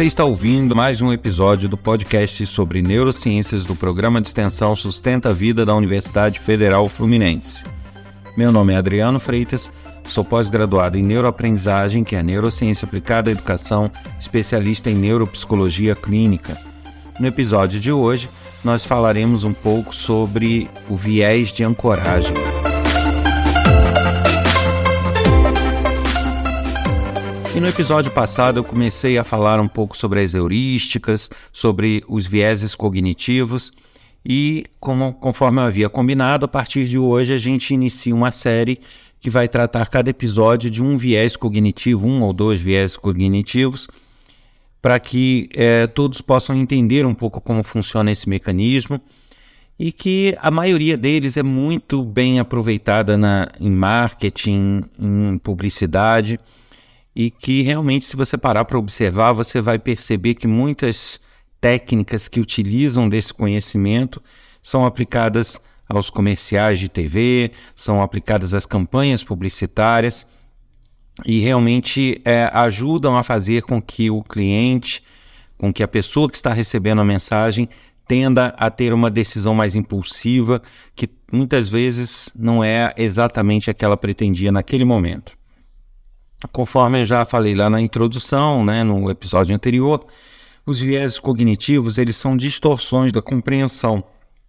Você está ouvindo mais um episódio do podcast sobre neurociências do programa de extensão Sustenta a Vida da Universidade Federal Fluminense. Meu nome é Adriano Freitas, sou pós-graduado em neuroaprendizagem, que é neurociência aplicada à educação, especialista em neuropsicologia clínica. No episódio de hoje, nós falaremos um pouco sobre o viés de ancoragem. E no episódio passado eu comecei a falar um pouco sobre as heurísticas, sobre os vieses cognitivos. E, como, conforme eu havia combinado, a partir de hoje a gente inicia uma série que vai tratar cada episódio de um viés cognitivo, um ou dois viés cognitivos, para que é, todos possam entender um pouco como funciona esse mecanismo e que a maioria deles é muito bem aproveitada na, em marketing, em publicidade e que realmente, se você parar para observar, você vai perceber que muitas técnicas que utilizam desse conhecimento são aplicadas aos comerciais de TV, são aplicadas às campanhas publicitárias e realmente é, ajudam a fazer com que o cliente, com que a pessoa que está recebendo a mensagem tenda a ter uma decisão mais impulsiva, que muitas vezes não é exatamente a que ela pretendia naquele momento. Conforme eu já falei lá na introdução, né, no episódio anterior, os vieses cognitivos eles são distorções da compreensão.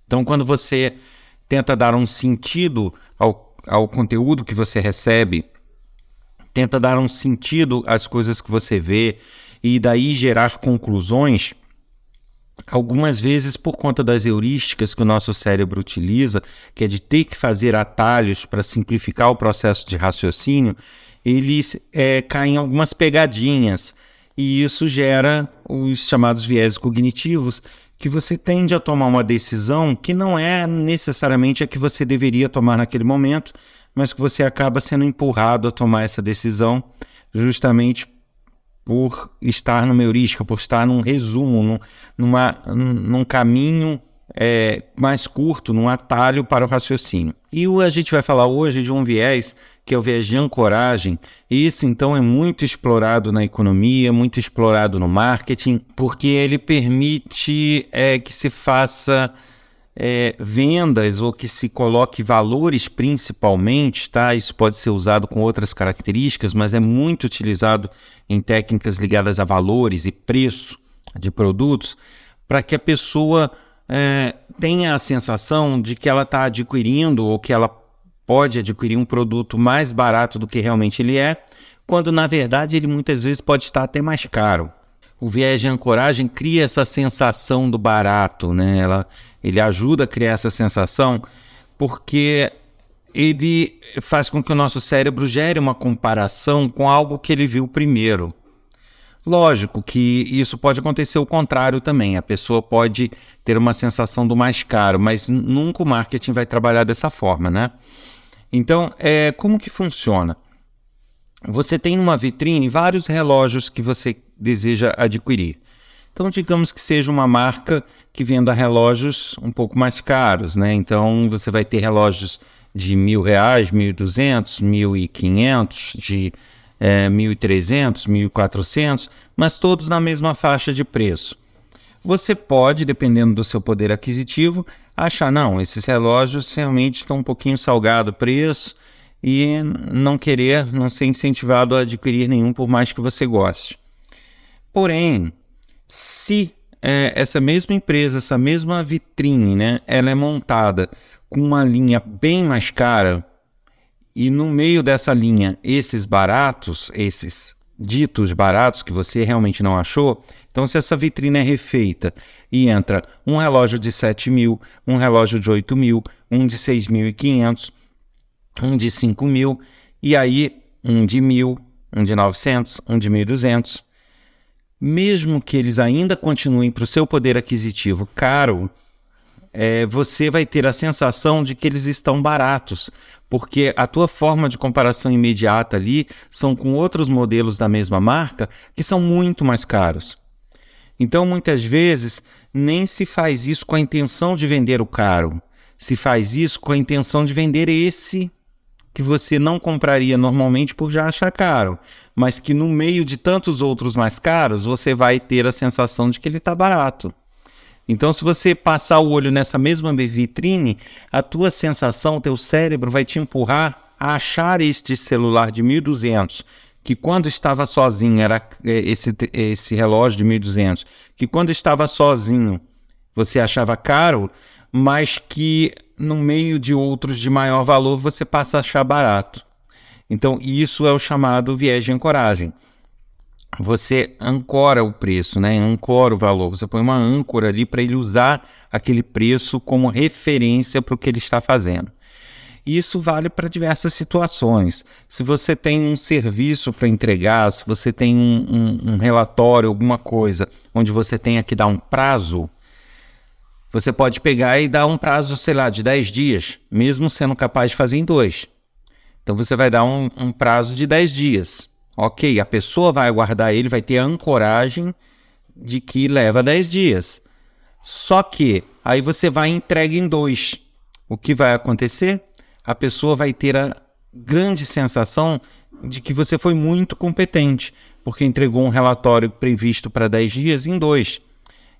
Então, quando você tenta dar um sentido ao, ao conteúdo que você recebe, tenta dar um sentido às coisas que você vê e daí gerar conclusões, algumas vezes por conta das heurísticas que o nosso cérebro utiliza, que é de ter que fazer atalhos para simplificar o processo de raciocínio, eles é, caem em algumas pegadinhas. E isso gera os chamados viés cognitivos, que você tende a tomar uma decisão que não é necessariamente a que você deveria tomar naquele momento, mas que você acaba sendo empurrado a tomar essa decisão justamente por estar numa heurística, por estar num resumo, num, numa, num caminho é, mais curto, num atalho para o raciocínio. E a gente vai falar hoje de um viés que é o viés de ancoragem. Esse então é muito explorado na economia, muito explorado no marketing, porque ele permite é, que se faça é, vendas ou que se coloque valores principalmente, tá? Isso pode ser usado com outras características, mas é muito utilizado em técnicas ligadas a valores e preço de produtos, para que a pessoa é, a sensação de que ela está adquirindo ou que ela pode adquirir um produto mais barato do que realmente ele é, quando na verdade ele muitas vezes pode estar até mais caro. O viés de ancoragem cria essa sensação do barato, né? Ela, ele ajuda a criar essa sensação porque ele faz com que o nosso cérebro gere uma comparação com algo que ele viu primeiro. Lógico que isso pode acontecer o contrário também. A pessoa pode ter uma sensação do mais caro, mas nunca o marketing vai trabalhar dessa forma, né? Então, é, como que funciona? Você tem numa vitrine vários relógios que você deseja adquirir. Então, digamos que seja uma marca que venda relógios um pouco mais caros, né? Então, você vai ter relógios de mil reais, mil e duzentos, mil e quinhentos, de é, 1.300, 1.400, mas todos na mesma faixa de preço. Você pode, dependendo do seu poder aquisitivo, achar, não, esses relógios realmente estão um pouquinho salgado o preço e não querer, não ser incentivado a adquirir nenhum, por mais que você goste. Porém, se é, essa mesma empresa, essa mesma vitrine, né, ela é montada com uma linha bem mais cara, e no meio dessa linha, esses baratos, esses ditos baratos que você realmente não achou, então se essa vitrine é refeita e entra um relógio de 7 mil, um relógio de 8 mil, um de 6.500, um de 5 mil, e aí um de mil, um de 900, um de 1.200, mesmo que eles ainda continuem para o seu poder aquisitivo caro, é, você vai ter a sensação de que eles estão baratos, porque a tua forma de comparação imediata ali são com outros modelos da mesma marca que são muito mais caros. Então, muitas vezes, nem se faz isso com a intenção de vender o caro, se faz isso com a intenção de vender esse que você não compraria normalmente por já achar caro, mas que no meio de tantos outros mais caros, você vai ter a sensação de que ele está barato. Então, se você passar o olho nessa mesma vitrine, a tua sensação, o teu cérebro vai te empurrar a achar este celular de 1200, que quando estava sozinho era é, esse, esse relógio de 1200, que quando estava sozinho você achava caro, mas que no meio de outros de maior valor você passa a achar barato. Então, isso é o chamado viés de ancoragem você ancora o preço, né? Ancora o valor. Você põe uma âncora ali para ele usar aquele preço como referência para o que ele está fazendo. Isso vale para diversas situações. Se você tem um serviço para entregar, se você tem um, um, um, relatório, alguma coisa, onde você tenha que dar um prazo, você pode pegar e dar um prazo, sei lá, de 10 dias, mesmo sendo capaz de fazer em dois. Então você vai dar um, um prazo de 10 dias. Ok, a pessoa vai aguardar ele, vai ter a ancoragem de que leva 10 dias. Só que aí você vai entregue em dois. O que vai acontecer? A pessoa vai ter a grande sensação de que você foi muito competente, porque entregou um relatório previsto para 10 dias em dois.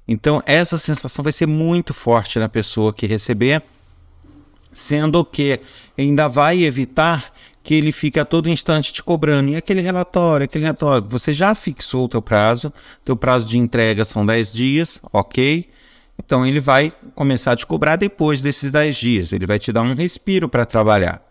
Então, essa sensação vai ser muito forte na pessoa que receber, sendo que ainda vai evitar que ele fica a todo instante te cobrando. E aquele relatório, aquele relatório, você já fixou o teu prazo, teu prazo de entrega são 10 dias, ok? Então ele vai começar a te cobrar depois desses 10 dias, ele vai te dar um respiro para trabalhar.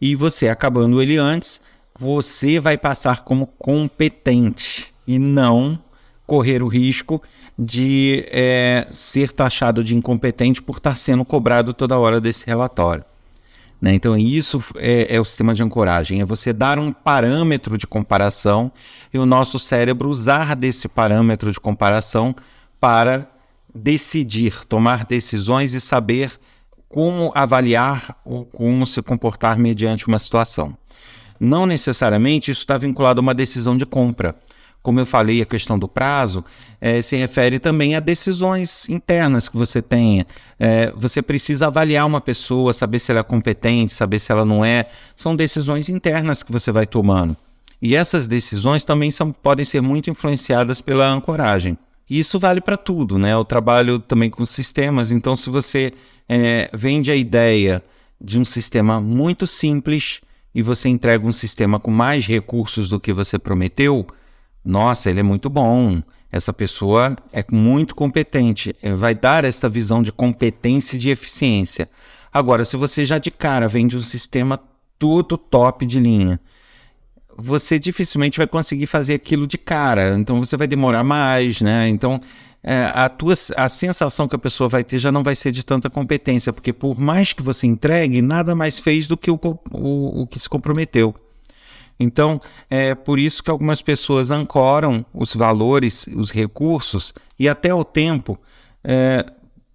E você acabando ele antes, você vai passar como competente e não correr o risco de é, ser taxado de incompetente por estar sendo cobrado toda hora desse relatório. Né? Então, isso é, é, o sistema de ancoragem: é você dar um parâmetro de comparação e o nosso cérebro usar desse parâmetro de comparação para decidir, tomar decisões e saber como avaliar ou como se comportar mediante uma situação. Não necessariamente isso está vinculado a uma decisão de compra como eu falei, a questão do prazo é, se refere também a decisões internas que você tenha. É, você precisa avaliar uma pessoa, saber se ela é competente, saber se ela não é. São decisões internas que você vai tomando. E essas decisões também são, podem ser muito influenciadas pela ancoragem. E isso vale para tudo, né? Eu trabalho também com sistemas, então se você é, vende a ideia de um sistema muito simples e você entrega um sistema com mais recursos do que você prometeu, nossa, ele é muito bom, essa pessoa é muito competente, é, vai dar essa visão de competência e de eficiência. Agora, se você já de cara vende um sistema tudo top de linha, você dificilmente vai conseguir fazer aquilo de cara, então você vai demorar mais, né? Então, é, a, tua, a sensação que a pessoa vai ter já não vai ser de tanta competência, porque por mais que você entregue, nada mais fez do que o, o, o que se comprometeu. Então, é por isso que algumas pessoas ancoram os valores, os recursos e até o tempo é,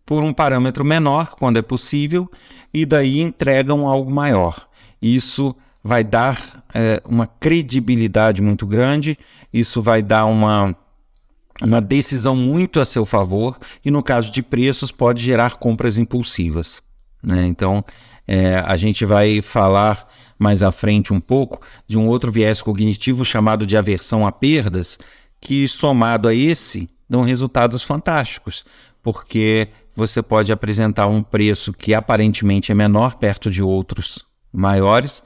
por um parâmetro menor, quando é possível, e daí entregam algo maior. Isso vai dar é, uma credibilidade muito grande, isso vai dar uma, uma decisão muito a seu favor, e no caso de preços, pode gerar compras impulsivas. Né? Então, é, a gente vai falar mais à frente um pouco de um outro viés cognitivo chamado de aversão a perdas, que somado a esse dão resultados fantásticos, porque você pode apresentar um preço que aparentemente é menor perto de outros maiores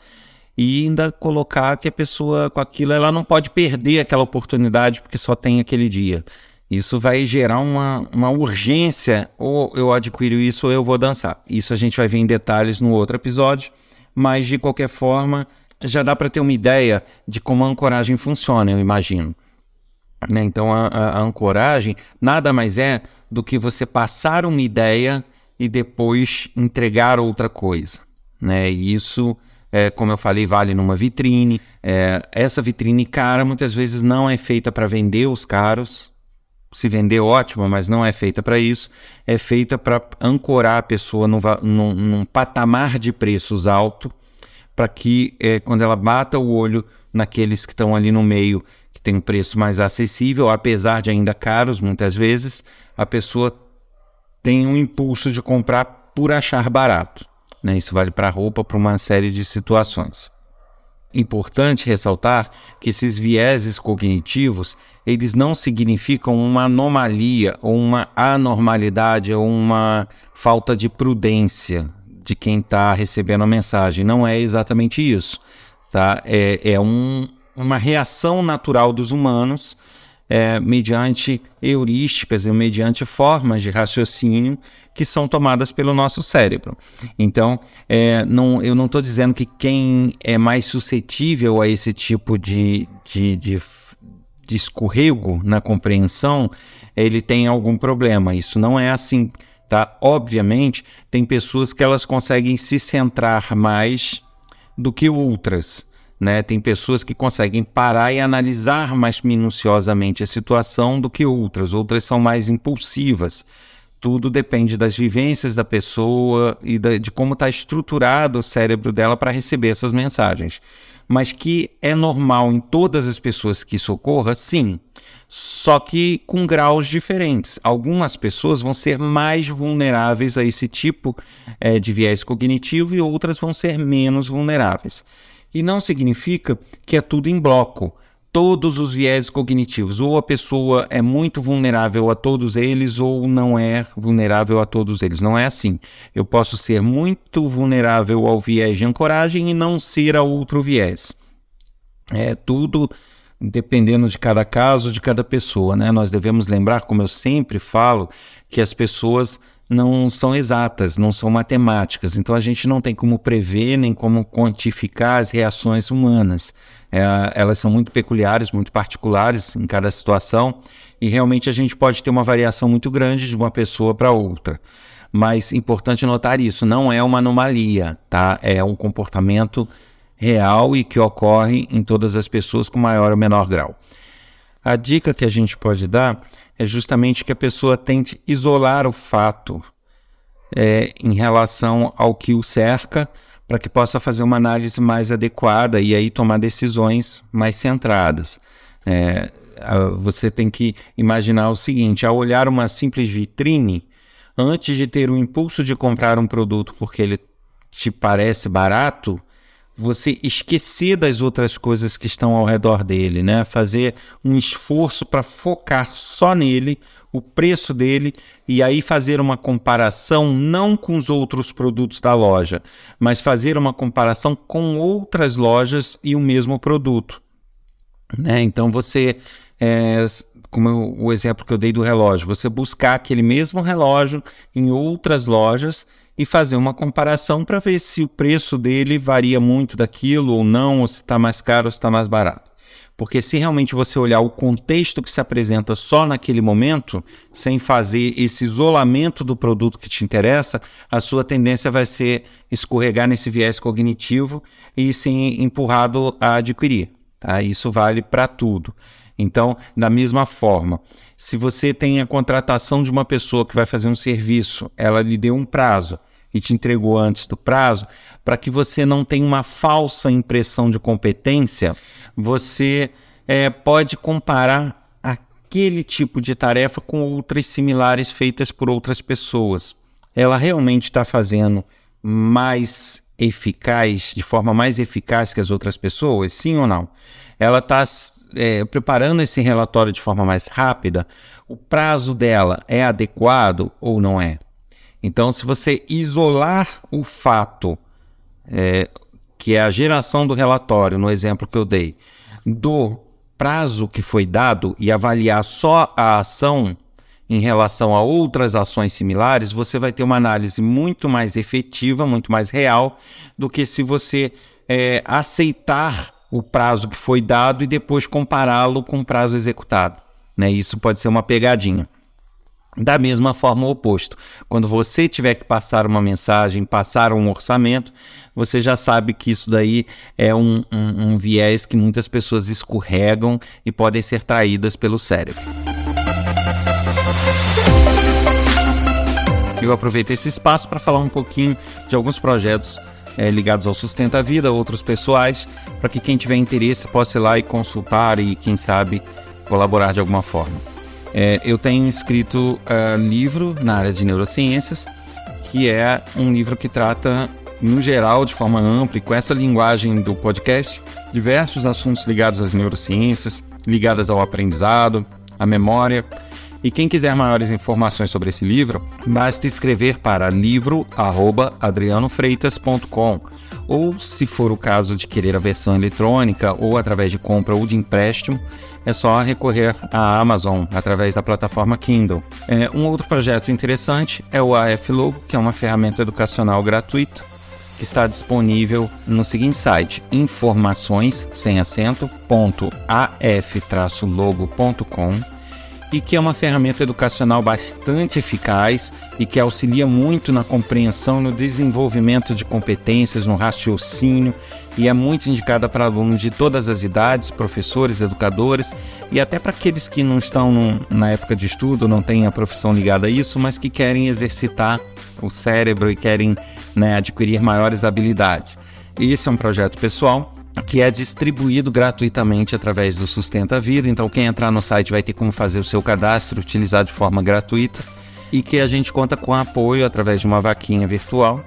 e ainda colocar que a pessoa com aquilo ela não pode perder aquela oportunidade porque só tem aquele dia. Isso vai gerar uma, uma urgência, ou eu adquiro isso ou eu vou dançar. Isso a gente vai ver em detalhes no outro episódio mas de qualquer forma já dá para ter uma ideia de como a ancoragem funciona, eu imagino. Né? Então a, a, ancoragem nada mais é do que você passar uma ideia e depois entregar outra coisa. Né? E isso, é, como eu falei, vale numa vitrine. É, essa vitrine cara muitas vezes não é feita para vender os caros. Se vender, ótimo, mas não é feita para isso. É feita para ancorar a pessoa num, num, num patamar de preços alto, para que é, quando ela bata o olho naqueles que estão ali no meio, que tem um preço mais acessível, apesar de ainda caros muitas vezes, a pessoa tem um impulso de comprar por achar barato. Né? Isso vale para roupa, para uma série de situações. Importante ressaltar que esses vieses cognitivos eles não significam uma anomalia ou uma anormalidade ou uma falta de prudência de quem está recebendo a mensagem. Não é exatamente isso. Tá? É, é um, uma reação natural dos humanos é, mediante heurísticas e mediante formas de raciocínio que são tomadas pelo nosso cérebro. Então, é, não, eu não estou dizendo que quem é mais suscetível a esse tipo de, de, de, de escorrego na compreensão, ele tem algum problema. Isso não é assim. Tá? Obviamente, tem pessoas que elas conseguem se centrar mais do que outras. Né? Tem pessoas que conseguem parar e analisar mais minuciosamente a situação do que outras, outras são mais impulsivas. Tudo depende das vivências da pessoa e de como está estruturado o cérebro dela para receber essas mensagens. Mas que é normal em todas as pessoas que isso ocorra, sim. Só que com graus diferentes. Algumas pessoas vão ser mais vulneráveis a esse tipo é, de viés cognitivo e outras vão ser menos vulneráveis. E não significa que é tudo em bloco. Todos os viés cognitivos, ou a pessoa é muito vulnerável a todos eles, ou não é vulnerável a todos eles. Não é assim. Eu posso ser muito vulnerável ao viés de ancoragem e não ser a outro viés. É tudo dependendo de cada caso, de cada pessoa, né? Nós devemos lembrar, como eu sempre falo, que as pessoas não são exatas, não são matemáticas. Então a gente não tem como prever nem como quantificar as reações humanas. É, elas são muito peculiares, muito particulares em cada situação e realmente a gente pode ter uma variação muito grande de uma pessoa para outra. Mas importante notar isso, não é uma anomalia, tá? É um comportamento real e que ocorre em todas as pessoas com maior ou menor grau. A dica que a gente pode dar é justamente que a pessoa tente isolar o fato é, em relação ao que o cerca, para que possa fazer uma análise mais adequada e aí tomar decisões mais centradas. É, você tem que imaginar o seguinte: ao olhar uma simples vitrine, antes de ter o impulso de comprar um produto porque ele te parece barato, você esquecer das outras coisas que estão ao redor dele, né? Fazer um esforço para focar só nele, o preço dele e aí fazer uma comparação não com os outros produtos da loja, mas fazer uma comparação com outras lojas e o mesmo produto. Né? Então você, é, como o exemplo que eu dei do relógio, você buscar aquele mesmo relógio em outras lojas e fazer uma comparação para ver se o preço dele varia muito daquilo ou não, ou se está mais caro ou se está mais barato. Porque se realmente você olhar o contexto que se apresenta só naquele momento, sem fazer esse isolamento do produto que te interessa, a sua tendência vai ser escorregar nesse viés cognitivo e ser empurrado a adquirir. Tá? Isso vale para tudo. Então, da mesma forma, se você tem a contratação de uma pessoa que vai fazer um serviço, ela lhe deu um prazo e te entregou antes do prazo, para que você não tenha uma falsa impressão de competência, você é, pode comparar aquele tipo de tarefa com outras similares feitas por outras pessoas. Ela realmente está fazendo mais eficaz, de forma mais eficaz que as outras pessoas? Sim ou não? Ela está é, preparando esse relatório de forma mais rápida? O prazo dela é adequado ou não é? Então, se você isolar o fato, é, que é a geração do relatório, no exemplo que eu dei, do prazo que foi dado e avaliar só a ação em relação a outras ações similares, você vai ter uma análise muito mais efetiva, muito mais real, do que se você é, aceitar o prazo que foi dado e depois compará-lo com o prazo executado. Né? Isso pode ser uma pegadinha. Da mesma forma, o oposto. Quando você tiver que passar uma mensagem, passar um orçamento, você já sabe que isso daí é um, um, um viés que muitas pessoas escorregam e podem ser traídas pelo cérebro. Eu aproveitei esse espaço para falar um pouquinho de alguns projetos é, ligados ao Sustenta a Vida, outros pessoais, para que quem tiver interesse possa ir lá e consultar e, quem sabe, colaborar de alguma forma. É, eu tenho escrito uh, livro na área de neurociências, que é um livro que trata no geral, de forma ampla e com essa linguagem do podcast, diversos assuntos ligados às neurociências, ligadas ao aprendizado, à memória. E quem quiser maiores informações sobre esse livro, basta escrever para livro@adrianofreitas.com ou, se for o caso de querer a versão eletrônica ou através de compra ou de empréstimo, é só recorrer à Amazon através da plataforma Kindle. É, um outro projeto interessante é o AF Logo, que é uma ferramenta educacional gratuita que está disponível no seguinte site: informações sem acento af-logo.com e que é uma ferramenta educacional bastante eficaz e que auxilia muito na compreensão no desenvolvimento de competências, no raciocínio e é muito indicada para alunos de todas as idades, professores, educadores e até para aqueles que não estão num, na época de estudo, não têm a profissão ligada a isso, mas que querem exercitar o cérebro e querem né, adquirir maiores habilidades. Esse é um projeto pessoal que é distribuído gratuitamente através do Sustenta Vida. Então, quem entrar no site vai ter como fazer o seu cadastro, utilizar de forma gratuita e que a gente conta com apoio através de uma vaquinha virtual.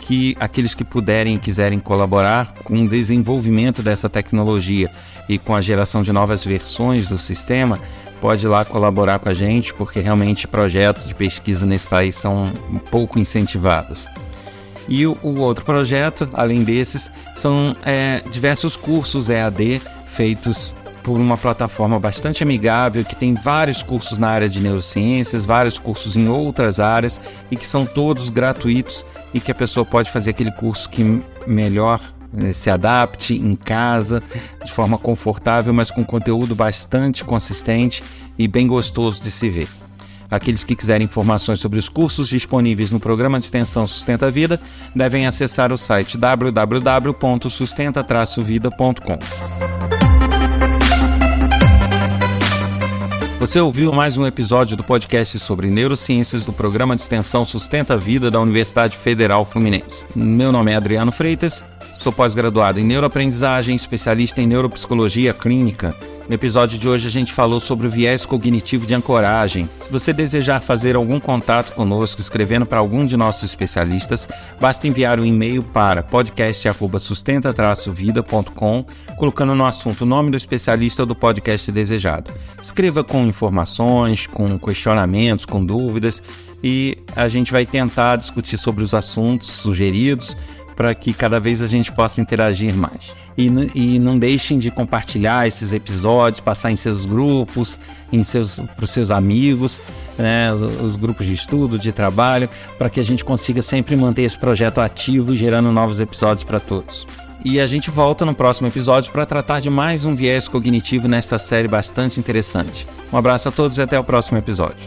Que aqueles que puderem e quiserem colaborar com o desenvolvimento dessa tecnologia e com a geração de novas versões do sistema, pode ir lá colaborar com a gente, porque realmente projetos de pesquisa nesse país são pouco incentivados. E o, o outro projeto, além desses, são é, diversos cursos EAD feitos por uma plataforma bastante amigável que tem vários cursos na área de neurociências, vários cursos em outras áreas e que são todos gratuitos e que a pessoa pode fazer aquele curso que melhor né, se adapte em casa de forma confortável, mas com conteúdo bastante consistente e bem gostoso de se ver. Aqueles que quiserem informações sobre os cursos disponíveis no programa de extensão Sustenta Vida devem acessar o site www.sustenta-vida.com. Você ouviu mais um episódio do podcast sobre neurociências do programa de extensão Sustenta Vida da Universidade Federal Fluminense. Meu nome é Adriano Freitas, sou pós-graduado em neuroaprendizagem, especialista em neuropsicologia clínica no episódio de hoje a gente falou sobre o viés cognitivo de ancoragem. Se você desejar fazer algum contato conosco escrevendo para algum de nossos especialistas, basta enviar um e-mail para podcast@sustenta-vida.com, colocando no assunto o nome do especialista do podcast desejado. Escreva com informações, com questionamentos, com dúvidas e a gente vai tentar discutir sobre os assuntos sugeridos para que cada vez a gente possa interagir mais. E, e não deixem de compartilhar esses episódios, passar em seus grupos, em seus para os seus amigos, né, os, os, grupos de estudo, de trabalho, para que a gente consiga sempre manter esse projeto ativo gerando novos episódios para todos. E a gente volta no próximo episódio para tratar de mais um viés cognitivo nesta série bastante interessante. Um abraço a todos e até o próximo episódio.